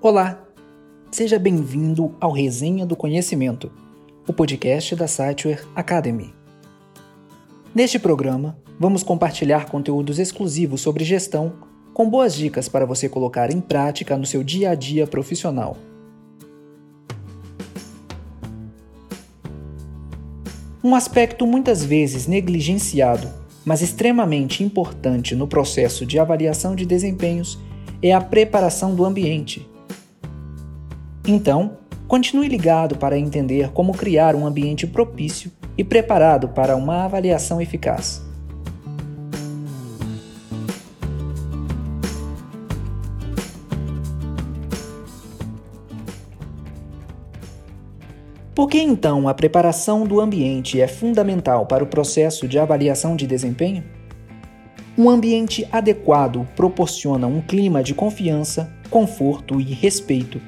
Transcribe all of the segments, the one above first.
Olá! Seja bem-vindo ao Resenha do Conhecimento, o podcast da Siteware Academy. Neste programa, vamos compartilhar conteúdos exclusivos sobre gestão, com boas dicas para você colocar em prática no seu dia a dia profissional. Um aspecto muitas vezes negligenciado, mas extremamente importante no processo de avaliação de desempenhos é a preparação do ambiente então, continue ligado para entender como criar um ambiente propício e preparado para uma avaliação eficaz. Por que então a preparação do ambiente é fundamental para o processo de avaliação de desempenho? Um ambiente adequado proporciona um clima de confiança, conforto e respeito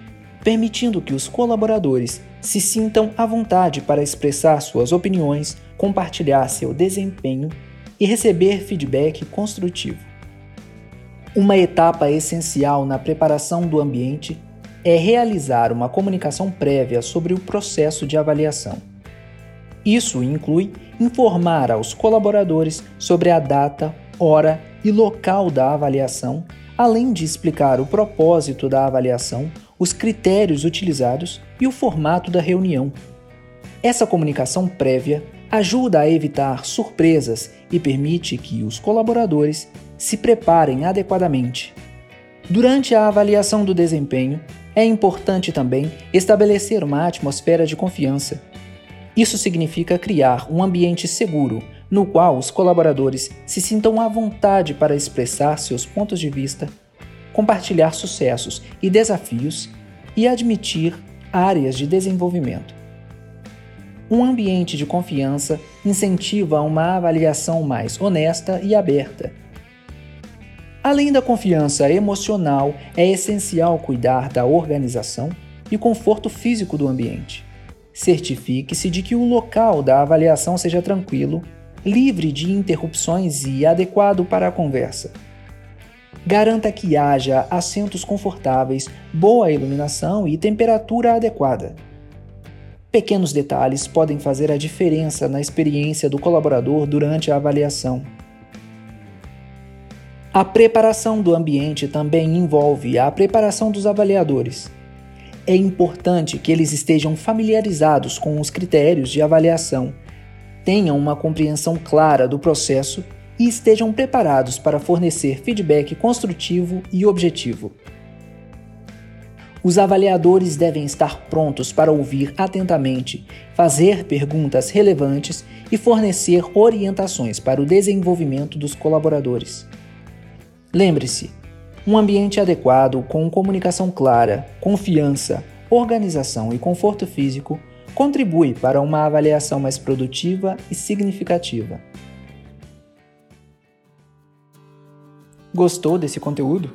permitindo que os colaboradores se sintam à vontade para expressar suas opiniões, compartilhar seu desempenho e receber feedback construtivo. Uma etapa essencial na preparação do ambiente é realizar uma comunicação prévia sobre o processo de avaliação. Isso inclui informar aos colaboradores sobre a data, hora e local da avaliação, além de explicar o propósito da avaliação, os critérios utilizados e o formato da reunião. Essa comunicação prévia ajuda a evitar surpresas e permite que os colaboradores se preparem adequadamente. Durante a avaliação do desempenho, é importante também estabelecer uma atmosfera de confiança. Isso significa criar um ambiente seguro no qual os colaboradores se sintam à vontade para expressar seus pontos de vista compartilhar sucessos e desafios e admitir áreas de desenvolvimento. Um ambiente de confiança incentiva uma avaliação mais honesta e aberta. Além da confiança emocional, é essencial cuidar da organização e conforto físico do ambiente. Certifique-se de que o local da avaliação seja tranquilo, livre de interrupções e adequado para a conversa. Garanta que haja assentos confortáveis, boa iluminação e temperatura adequada. Pequenos detalhes podem fazer a diferença na experiência do colaborador durante a avaliação. A preparação do ambiente também envolve a preparação dos avaliadores. É importante que eles estejam familiarizados com os critérios de avaliação, tenham uma compreensão clara do processo e estejam preparados para fornecer feedback construtivo e objetivo. Os avaliadores devem estar prontos para ouvir atentamente, fazer perguntas relevantes e fornecer orientações para o desenvolvimento dos colaboradores. Lembre-se, um ambiente adequado com comunicação clara, confiança, organização e conforto físico contribui para uma avaliação mais produtiva e significativa. Gostou desse conteúdo?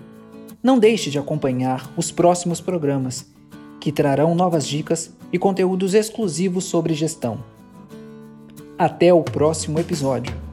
Não deixe de acompanhar os próximos programas, que trarão novas dicas e conteúdos exclusivos sobre gestão. Até o próximo episódio.